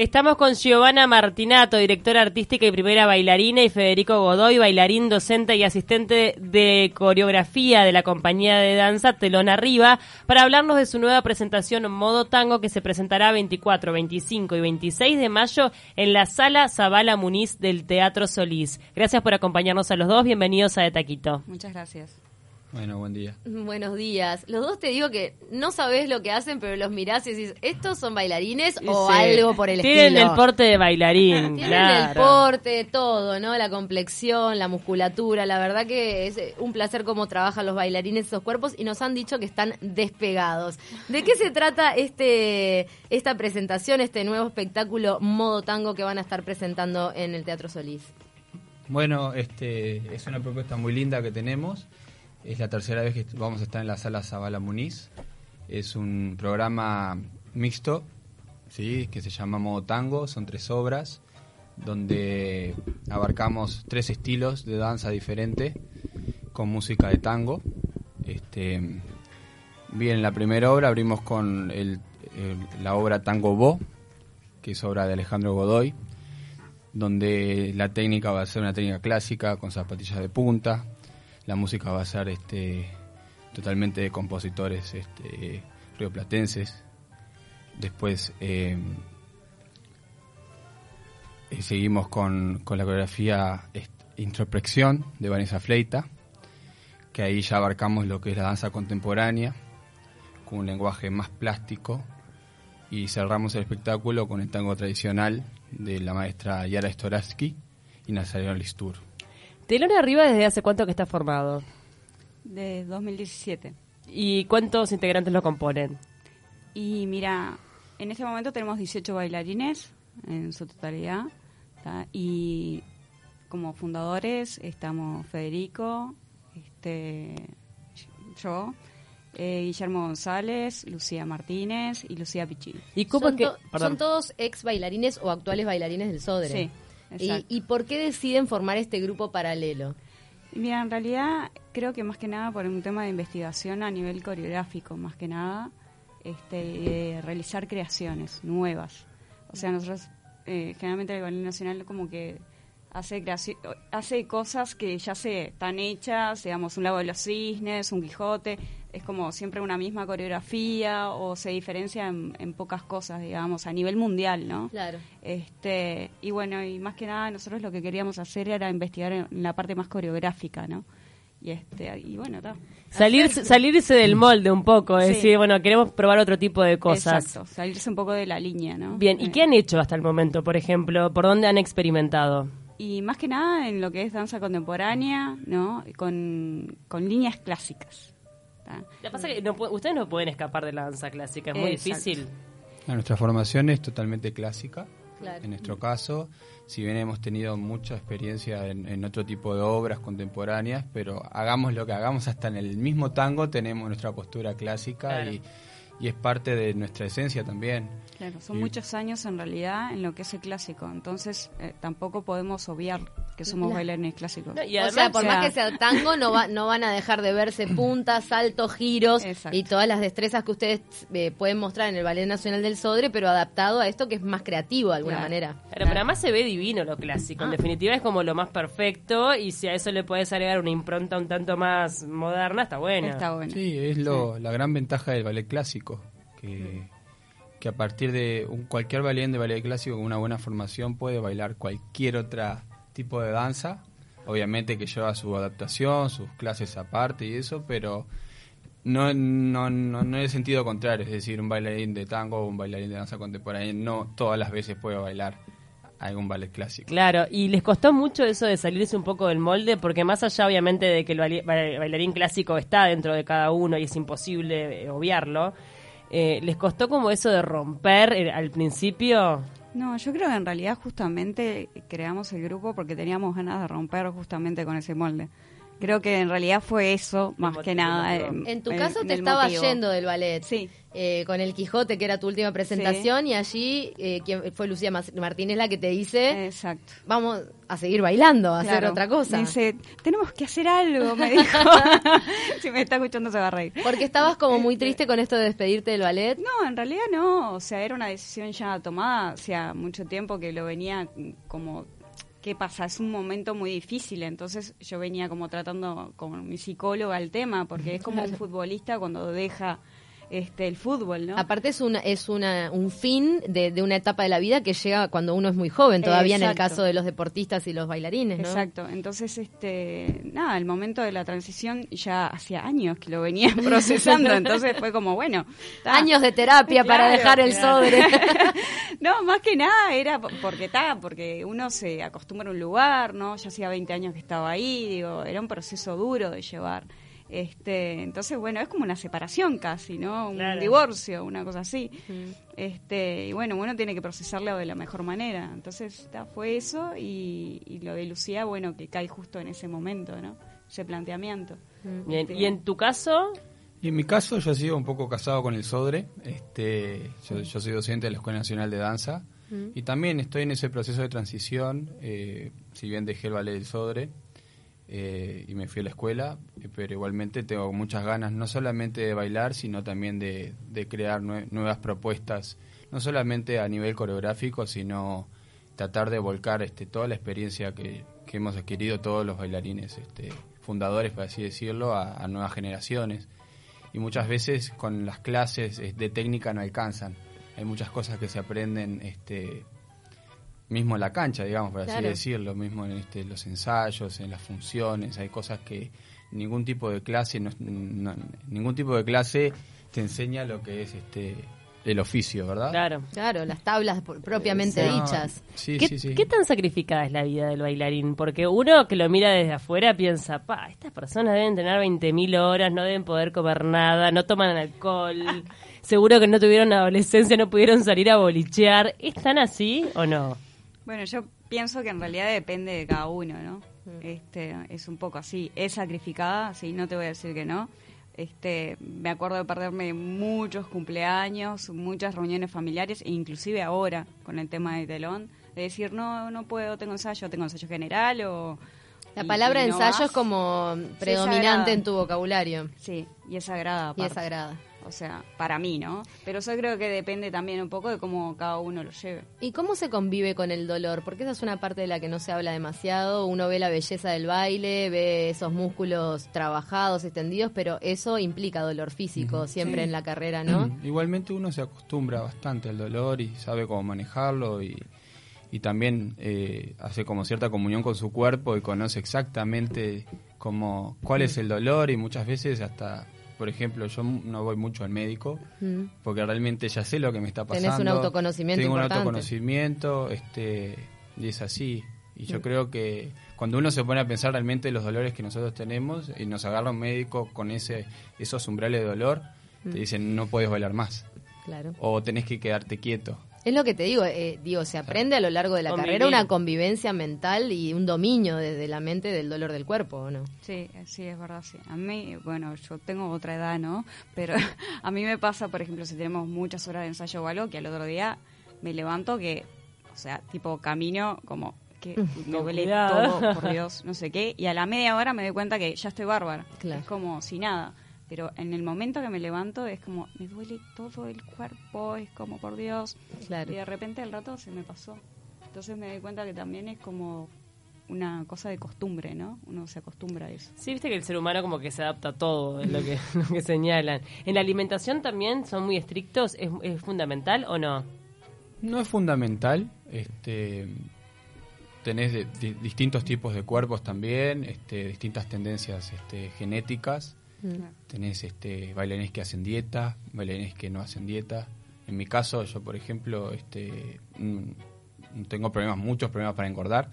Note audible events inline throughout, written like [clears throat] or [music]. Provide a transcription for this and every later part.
Estamos con Giovanna Martinato, directora artística y primera bailarina, y Federico Godoy, bailarín, docente y asistente de coreografía de la compañía de danza Telón Arriba, para hablarnos de su nueva presentación Modo Tango que se presentará 24, 25 y 26 de mayo en la Sala Zabala Muniz del Teatro Solís. Gracias por acompañarnos a los dos. Bienvenidos a De Taquito. Muchas gracias. Bueno, buen día. Buenos días. Los dos te digo que no sabés lo que hacen, pero los mirás y decís, ¿estos son bailarines o algo por el Tienen estilo? el porte de bailarín, [laughs] Tienen claro. el porte, todo, ¿no? La complexión, la musculatura. La verdad que es eh, un placer cómo trabajan los bailarines esos cuerpos y nos han dicho que están despegados. ¿De qué se trata este esta presentación, este nuevo espectáculo Modo Tango que van a estar presentando en el Teatro Solís? Bueno, este es una propuesta muy linda que tenemos. Es la tercera vez que vamos a estar en la sala Zabala Muniz. Es un programa mixto, sí, que se llama Modo Tango. Son tres obras donde abarcamos tres estilos de danza diferentes con música de tango. Este, bien, en la primera obra abrimos con la obra Tango Bo, que es obra de Alejandro Godoy, donde la técnica va a ser una técnica clásica con zapatillas de punta, la música va a ser este totalmente de compositores este, rioplatenses. Después eh, eh, seguimos con, con la coreografía est- Introspección de Vanessa Fleita, que ahí ya abarcamos lo que es la danza contemporánea, con un lenguaje más plástico, y cerramos el espectáculo con el tango tradicional de la maestra Yara Storatsky y Nazareno Listur. Telón Arriba, ¿desde hace cuánto que está formado? De 2017. ¿Y cuántos integrantes lo componen? Y mira, en este momento tenemos 18 bailarines en su totalidad. ¿tá? Y como fundadores estamos Federico, este, yo, eh, Guillermo González, Lucía Martínez y Lucía Pichín. ¿Y cómo son, es que...? to- perdón. son todos ex bailarines o actuales bailarines del Sodre. Sí, ¿Y, exacto. ¿Y por qué deciden formar este grupo paralelo? Y Mira, en realidad creo que más que nada por un tema de investigación a nivel coreográfico, más que nada, este, y de realizar creaciones nuevas. O sea, nosotros eh, generalmente el Ballet Nacional como que hace hace cosas que ya se están hechas, digamos, un lago de los cisnes, un Quijote, es como siempre una misma coreografía o se diferencia en, en pocas cosas, digamos, a nivel mundial, ¿no? Claro. Este, y bueno, y más que nada nosotros lo que queríamos hacer era investigar en la parte más coreográfica, ¿no? Y este, y bueno, está. Salirse, salirse del molde un poco, es Sí. decir, bueno, queremos probar otro tipo de cosas. Exacto, salirse un poco de la línea, ¿no? Bien, ¿y Eh, qué han hecho hasta el momento, por ejemplo? ¿Por dónde han experimentado? Y más que nada en lo que es danza contemporánea, ¿no? Con, con líneas clásicas. ¿tá? Lo que pasa es que no ustedes no pueden escapar de la danza clásica, es muy Exacto. difícil. Ah, Nuestra formación es totalmente clásica. Claro. En nuestro caso, si bien hemos tenido mucha experiencia en, en otro tipo de obras contemporáneas, pero hagamos lo que hagamos, hasta en el mismo tango tenemos nuestra postura clásica Claro. y, y es parte de nuestra esencia también. Claro, son Y- muchos años en realidad en lo que es el clásico, entonces eh, tampoco podemos obviar que somos La- bailarines clásicos. No, y o sea, por o sea- más que sea tango, no, va, no van a dejar de verse puntas, saltos, giros Exacto. y todas las destrezas que ustedes eh, pueden mostrar en el Ballet Nacional del Sodre, pero adaptado a esto que es más creativo de alguna Claro. manera. Claro, pero además se ve divino lo clásico. En Ah. definitiva es como lo más perfecto y si a eso le puedes agregar una impronta un tanto más moderna, está buena. Está bueno. Sí, es lo, la gran ventaja del ballet clásico, que, que a partir de un, cualquier bailarín de ballet clásico con una buena formación puede bailar cualquier otro tipo de danza, obviamente que lleva su adaptación, sus clases aparte y eso, pero no, no, no, no en el sentido contrario, es decir, un bailarín de tango o un bailarín de danza contemporánea no todas las veces puede bailar algún ballet clásico. Claro, y les costó mucho eso de salirse un poco del molde, porque más allá obviamente de que el bailarín clásico está dentro de cada uno y es imposible eh, obviarlo, eh, ¿les costó como eso de romper eh, al principio? No, yo creo que en realidad justamente creamos el grupo porque teníamos ganas de romper justamente con ese molde. Creo que en realidad fue eso, más que nada. eh, En tu caso te estaba motivo. yendo del ballet. Sí. Eh, con el Quijote, que era tu última presentación, y allí eh, quien fue Lucía Martínez la que te dice, Exacto. vamos a seguir bailando, a hacer otra cosa. Me dice, tenemos que hacer algo, me [laughs] dijo. [laughs] si me está escuchando se va a reír. Porque estabas como muy Este- triste con esto de despedirte del ballet. No, en realidad no, o sea, era una decisión ya tomada hacía mucho tiempo que lo venía como, ¿qué pasa? Es un momento muy difícil, entonces yo venía como tratando con mi psicóloga el tema, porque es como un futbolista cuando deja este el fútbol, ¿no? Aparte es una es una un fin de, de una etapa de la vida que llega cuando uno es muy joven, todavía en el caso de los deportistas y los bailarines, ¿no? Exacto, entonces, este, nada, el momento de la transición ya hacía años que lo venía [laughs] procesando, entonces fue como, bueno. ta. Años de terapia para dejar el claro. sobre. [laughs] no, más que nada era po- porque está, porque uno se acostumbra a un lugar, ¿no? Ya hacía 20 años que estaba ahí, digo, era un proceso duro de llevar. Este, entonces, bueno, es como una separación casi, ¿no? Un Claro. divorcio, una cosa así. Este, y bueno, uno tiene que procesarlo de la mejor manera. Entonces, ta, fue eso y, y lo de Lucía, bueno, que cae justo en ese momento, ¿no? Ese planteamiento. Bien, y en tu caso, Y en mi caso yo sigo un poco casado con el Sodre, este, yo, yo soy docente de la Escuela Nacional de Danza y también estoy en ese proceso de transición, eh, si bien dejé el ballet del Sodre eh, y me fui a la escuela, eh, pero igualmente tengo muchas ganas no solamente de bailar, sino también de, de crear nue- nuevas propuestas, no solamente a nivel coreográfico, sino tratar de volcar este, toda la experiencia que, que hemos adquirido todos los bailarines este, fundadores, por así decirlo, a, a nuevas generaciones. Y muchas veces con las clases eh, de técnica no alcanzan. Hay muchas cosas que se aprenden este, mismo en la cancha, digamos, por así decirlo, mismo en este, los ensayos, en las funciones. Hay cosas que ningún tipo de clase, no- no- ningún tipo de clase te enseña lo que es este el oficio, ¿verdad? claro. Claro, las tablas propiamente No, dichas. Sí, ¿Qué, sí, sí. qué tan sacrificada es la vida del bailarín? Porque uno que lo mira desde afuera piensa, pa, estas personas deben tener 20.000 horas, no deben poder comer nada, no toman alcohol, [laughs] seguro que no tuvieron adolescencia, no pudieron salir a bolichear. ¿Es tan así o no? Bueno, yo pienso que en realidad depende de cada uno, ¿no? Este, es un poco así. Es sacrificada, sí, no te voy a decir que no. Este, me acuerdo de perderme muchos cumpleaños, muchas reuniones familiares, e inclusive ahora con el tema de telón, de decir, no, no puedo, tengo ensayo, tengo ensayo general o... La palabra y no ensayo vas. es como predominante en tu vocabulario Sí, y es sagrada. y es sagrada. O sea, para mí, ¿no? Pero yo creo que depende también un poco de cómo cada uno lo lleve. ¿Y cómo se convive con el dolor? Porque esa es una parte de la que no se habla demasiado. Uno ve la belleza del baile, ve esos músculos trabajados, extendidos, pero eso implica dolor físico siempre Sí. en la carrera, ¿no? [clears throat] Igualmente uno se acostumbra bastante al dolor y sabe cómo manejarlo y, y también eh, hace como cierta comunión con su cuerpo y conoce exactamente cómo, cuál es el dolor y muchas veces hasta, por ejemplo, yo no voy mucho al médico Mm. porque realmente ya sé lo que me está Tenés pasando. un autoconocimiento Tengo importante. un autoconocimiento este, y es así. Y yo creo que cuando uno se pone a pensar realmente los dolores que nosotros tenemos y nos agarra un médico con ese esos umbrales de dolor, te dicen no puedes bailar más Claro. o tenés que quedarte quieto. Es lo que te digo, eh, digo, se aprende a lo largo de la Convivir. carrera una convivencia mental y un dominio desde la mente del dolor del cuerpo, ¿o no? Sí, sí, es verdad, sí. A mí, bueno, yo tengo otra edad, ¿no? Pero [laughs] a mí me pasa, por ejemplo, si tenemos muchas horas de ensayo o algo, que al otro día me levanto que, o sea, tipo camino como que me Con duele todo, por [laughs] Dios, no sé qué, y a la media hora me doy cuenta que ya estoy bárbara. Claro. Es como si nada. Pero en el momento que me levanto es como, me duele todo el cuerpo, es como, por Dios. Claro. Y de repente al rato se me pasó. Entonces me doy cuenta que también es como una cosa de costumbre, ¿no? Uno se acostumbra a eso. Sí, viste que el ser humano como que se adapta a todo, es lo que, [laughs] lo que señalan. ¿En la alimentación también son muy estrictos? ¿Es, es fundamental o no? No es fundamental, este tenés de- di- distintos tipos de cuerpos también, este, distintas tendencias este, genéticas. Tenés este, bailarines que hacen dieta, bailarines que no hacen dieta. En mi caso, yo por ejemplo, este, mm, tengo problemas, muchos problemas para engordar.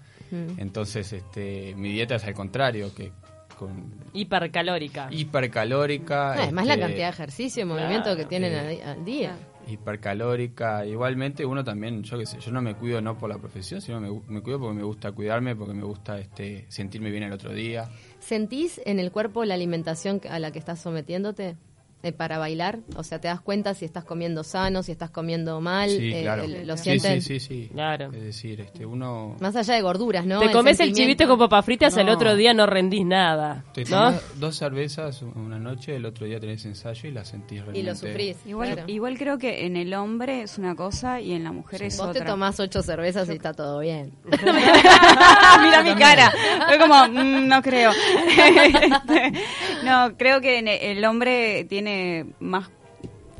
Entonces, este, mi dieta es al contrario, que con Hipercalórica. hipercalórica. Ah, Además la este, cantidad de ejercicio y movimiento que tienen eh, al, al día. Hipercalórica. Igualmente uno también, yo qué sé, yo no me cuido no por la profesión, sino me, me cuido porque me gusta cuidarme, porque me gusta este sentirme bien el otro día. ¿Sentís en el cuerpo la alimentación a la que estás sometiéndote? Eh, para bailar? O sea, ¿te das cuenta si estás comiendo sano, si estás comiendo mal? Sí, eh, claro. el- ¿Lo Sí, sienten? Sí, sí, sí. Claro. Es decir, este, uno Más allá de gorduras, ¿no? Te comes el chivito con papas fritas, el No. otro día no rendís nada. te ¿no? tomás dos cervezas una noche, el otro día tenés ensayo y la sentís realmente. Y lo sufrís. Igual, claro. igual creo que en el hombre es una cosa y en la mujer es Vos te otra. tomás ocho cervezas y está todo bien. [laughs] Mira mi cara. Fue como, mm, no creo. [laughs] Este, no, creo que en el hombre tiene más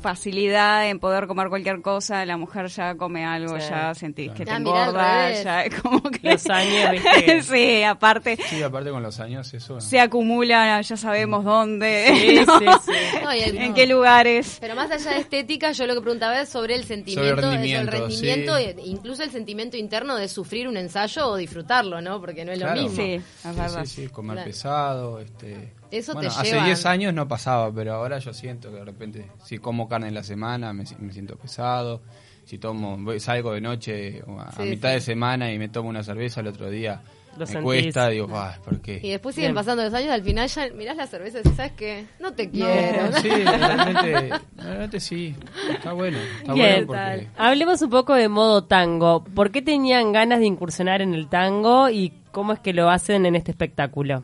facilidad en poder comer cualquier cosa. La mujer ya come algo, Sí. ya sentís que te Ah, engorda, ya es como que... Los años, [laughs] ¿viste? sí, aparte Sí, aparte con los años eso... se acumula, ya sabemos dónde, Sí, [laughs] ¿no? sí, sí. No, y el- en qué lugares. Pero más allá de estética, yo lo que preguntaba es sobre el sentimiento, Sobre el rendimiento, rendimiento, sí. e- incluso el sentimiento interno de sufrir un ensayo o disfrutarlo, ¿no? Porque no es Claro. lo mismo. Sí, es Sí, verdad. sí, sí, comer Claro. pesado, este... Eso bueno, te hace lleva- 10 años no pasaba, pero ahora yo siento que de repente, si como carne en la semana, me, si- me siento pesado. Si tomo, voy- salgo de noche a, mitad sí. de semana y me tomo una cerveza, el otro día Lo me sentís. cuesta, digo, ah, ¿por qué? Y después siguen Bien. pasando los años, al final ya mirás la cerveza y ¿sabes qué? No te quiero. No, [laughs] sí, realmente, realmente sí, está bueno, está Bien. bueno porque... Hablemos un poco de modo tango. ¿Por qué tenían ganas de incursionar en el tango y cómo es que lo hacen en este espectáculo?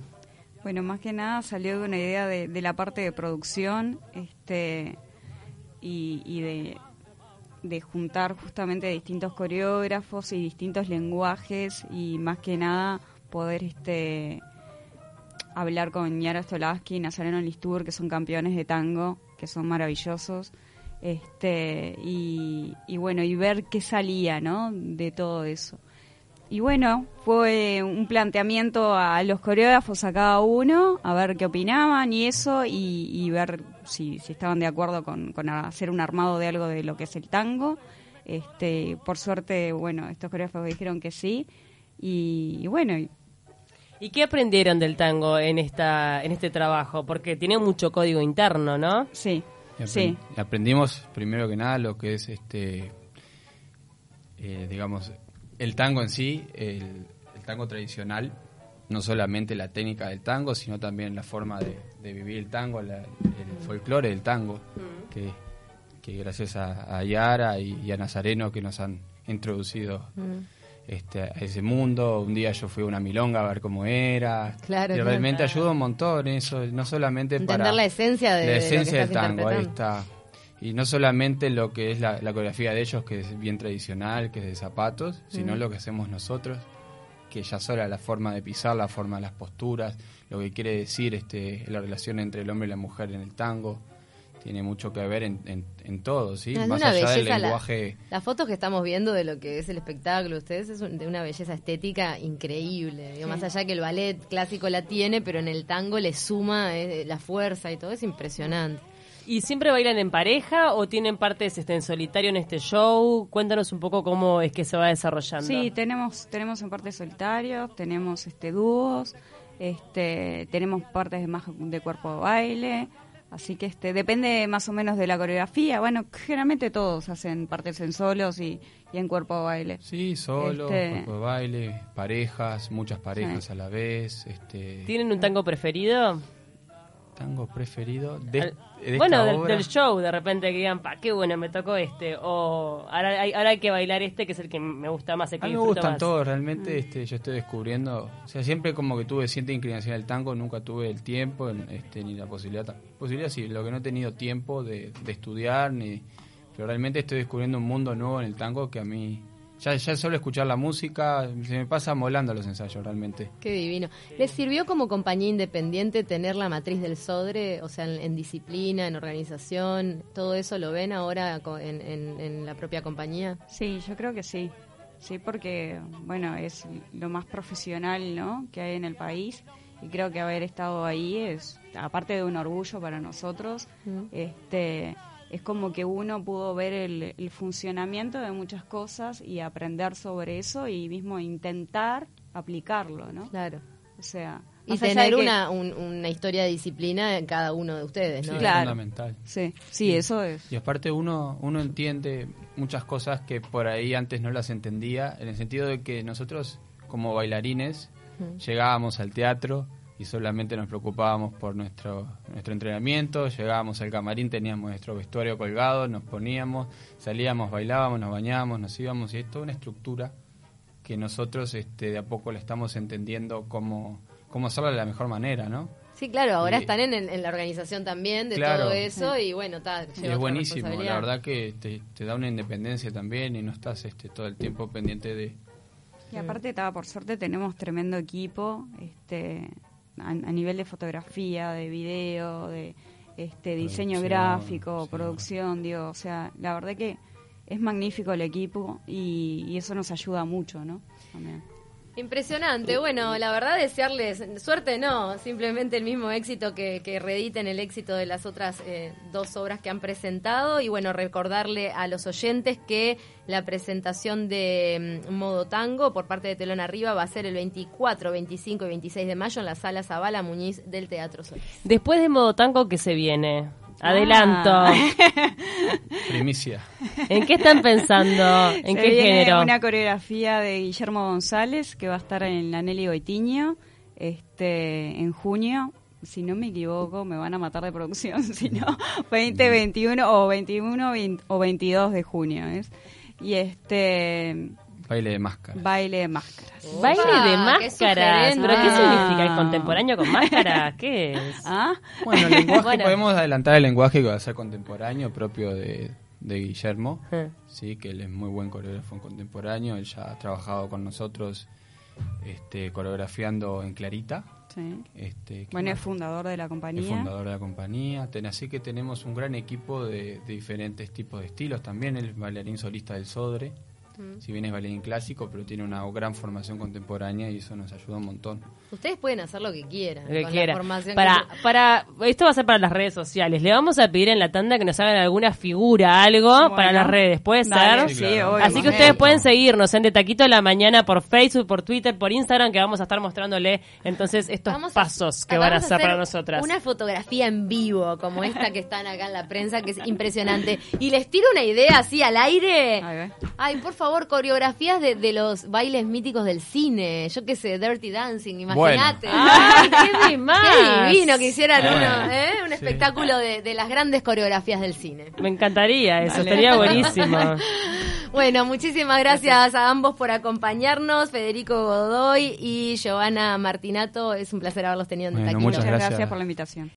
Bueno, más que nada salió de una idea de, la parte de producción este y, y de, de juntar justamente distintos coreógrafos y distintos lenguajes y más que nada poder este hablar con Yara Stolaski y Nazareno Listur, que son campeones de tango, que son maravillosos. Este, y, y bueno, y ver qué salía, ¿no? De todo eso. Y bueno, fue un planteamiento a los coreógrafos, a cada uno, a ver qué opinaban y eso, y, y ver si, si estaban de acuerdo con, con hacer un armado de algo de lo que es el tango. Este, por suerte, bueno, estos coreógrafos dijeron que sí, y, y bueno, y- ¿Y qué aprendieron del tango en esta en este trabajo? Porque tiene mucho código interno, ¿no? sí, sí, aprendimos primero que nada lo que es este eh, digamos el tango en sí el, el tango tradicional no solamente la técnica del tango sino también la forma de, de vivir el tango la- el folclore del tango que, que gracias a, a Yara y, y a Nazareno que nos han introducido este, a ese mundo. Un día yo fui a una milonga a ver cómo era. Claro, y claro. realmente ayuda un montón eso, no solamente Entender para... la esencia de, la de lo que esencia estás del tango, ahí está. Y no solamente lo que es la, la coreografía de ellos, que es bien tradicional, que es de zapatos, sino lo que hacemos nosotros, que ya sola la forma de pisar, la forma de las posturas, lo que quiere decir este, la relación entre el hombre y la mujer en el tango, tiene mucho que ver en, en, en todo, ¿sí? Es Más una allá del la- lenguaje... Las fotos que estamos viendo de lo que es el espectáculo, ustedes es un- de una belleza estética increíble. Digo, Más allá que el ballet clásico la tiene, pero en el tango le suma eh, la fuerza y todo, es impresionante. ¿Y siempre bailan en pareja o tienen partes este, en solitario en este show? Cuéntanos un poco cómo es que se va desarrollando. Sí, tenemos tenemos en parte solitarios, tenemos este dúos, este tenemos partes de más de cuerpo de baile, así que este depende más o menos de la coreografía. Bueno, generalmente todos hacen partes en solos y, y en cuerpo de baile. Sí, solo, Este- cuerpo de baile, parejas, muchas parejas Sí. a la vez. Este, ¿Tienen un tango preferido? Tango preferido de, Al- de bueno, esta del, obra. del show, de repente que digan, pa, qué bueno, me tocó este. O ahora hay, ahora hay que bailar este, que es el que me gusta más, el que A mí me gustan más. todos, realmente este, yo estoy descubriendo, o sea, siempre como que tuve cierta inclinación al tango, nunca tuve el tiempo este, ni la posibilidad, posibilidad sí, lo que no he tenido tiempo de, de estudiar, ni, pero realmente estoy descubriendo un mundo nuevo en el tango que a mí, ya, ya solo escuchar la música, se me pasa molando los ensayos realmente. Qué divino. ¿Les sirvió como compañía independiente tener la matriz del Sodre? O sea, en, en disciplina, en organización, ¿todo eso lo ven ahora en, en- en la propia compañía? Sí, yo creo que sí. Sí, porque bueno, es lo más profesional, ¿no? que hay en el país y creo que haber estado ahí es aparte de un orgullo para nosotros, este es como que uno pudo ver el, el funcionamiento de muchas cosas y aprender sobre eso y mismo intentar aplicarlo, ¿no? Claro. O sea, Y tener una, un- una historia de disciplina en cada uno de ustedes, Sí, ¿no? es Claro. fundamental. Sí, sí, eso es. Y aparte uno, uno entiende muchas cosas que por ahí antes no las entendía, en el sentido de que nosotros como bailarines llegábamos al teatro y solamente nos preocupábamos por nuestro, nuestro entrenamiento, llegábamos al camarín, teníamos nuestro vestuario colgado, nos poníamos, salíamos, bailábamos, nos bañábamos, nos íbamos y es toda una estructura que nosotros este, de a poco le estamos entendiendo cómo, cómo hacerlo de la mejor manera, ¿no? Sí, claro, ahora Y- están en, en la organización también de Claro. todo eso y bueno, está, lleva es buenísimo, la verdad que te, te da una independencia también y no estás este, todo el tiempo pendiente de... Y aparte, ta, por suerte, tenemos tremendo equipo este, a, a nivel de fotografía, de video, de este diseño gráfico, sí. producción, digo, o sea, la verdad que es magnífico el equipo y, y eso nos ayuda mucho, ¿no? También. Impresionante. Bueno, la verdad desearles suerte, no, simplemente el mismo éxito que, que reediten el éxito de las otras eh, dos obras que han presentado y bueno, recordarle a los oyentes que la presentación de mm, Modo Tango por parte de Telón Arriba va a ser el 24, 25 y 26 de mayo en la sala Zabala Muñiz del Teatro Sol. Después de Modo Tango, ¿qué se viene? Adelanto. Ah. [laughs] Primicia. ¿En qué están pensando? ¿En Se qué viene género? Una coreografía de Guillermo González que va a estar en la Nelly Goitiño este, en junio. Si no me equivoco, me van a matar de producción, [laughs] si no, 20, 21 o 21 vein- o 22 de junio. Y este Baile de máscara. baile de máscaras. Baile de qué máscaras. sugerente. ¿Pero qué Ah. significa el contemporáneo con máscara? [laughs] ¿Qué es? ¿Ah? Bueno, el lenguaje, [laughs] Bueno. podemos adelantar el lenguaje que va a ser contemporáneo, propio de, de Guillermo, Eh. sí, que él es muy buen coreógrafo contemporáneo, él ya ha trabajado con nosotros este, coreografiando en Clarita. Sí. Este, Bueno, es fundador de la es compañía. fundador de la compañía, ten- así que tenemos un gran equipo de, de diferentes tipos de estilos también, es bailarín solista del Sodre, si bien es bailarín clásico, pero tiene una gran formación contemporánea y eso nos ayuda un montón. Ustedes pueden hacer lo que quieran. Lo que con quiera. La formación Para, que- para, esto va a ser para las redes sociales. Le vamos a pedir en la tanda que nos hagan alguna figura, algo Bueno. para las redes. ¿Puede Dale, ser? sí, claro. obvio, Así que ustedes pueden seguirnos en De Taquito a la Mañana por Facebook, por Twitter, por Instagram, que vamos a estar mostrándole entonces estos Vamos a- pasos que van a hacer para nosotras. Una fotografía en vivo, como esta que están acá en la prensa, que es impresionante. Y les tiro una idea así al aire. Ay, por favor, coreografías de, de los bailes míticos del cine. Yo qué sé, Dirty Dancing, imagínate. ¡Ay, qué de más! [laughs] Qué divino que hicieran Bueno, uno, ¿eh? un sí. espectáculo de, de las grandes coreografías del cine. Me encantaría eso, Dale. estaría buenísimo. [laughs] Bueno, muchísimas gracias a ambos por acompañarnos, Federico Godoy y Giovanna Martinato. Es un placer haberlos tenido en Bueno, muchas Muchas gracias. gracias por la invitación.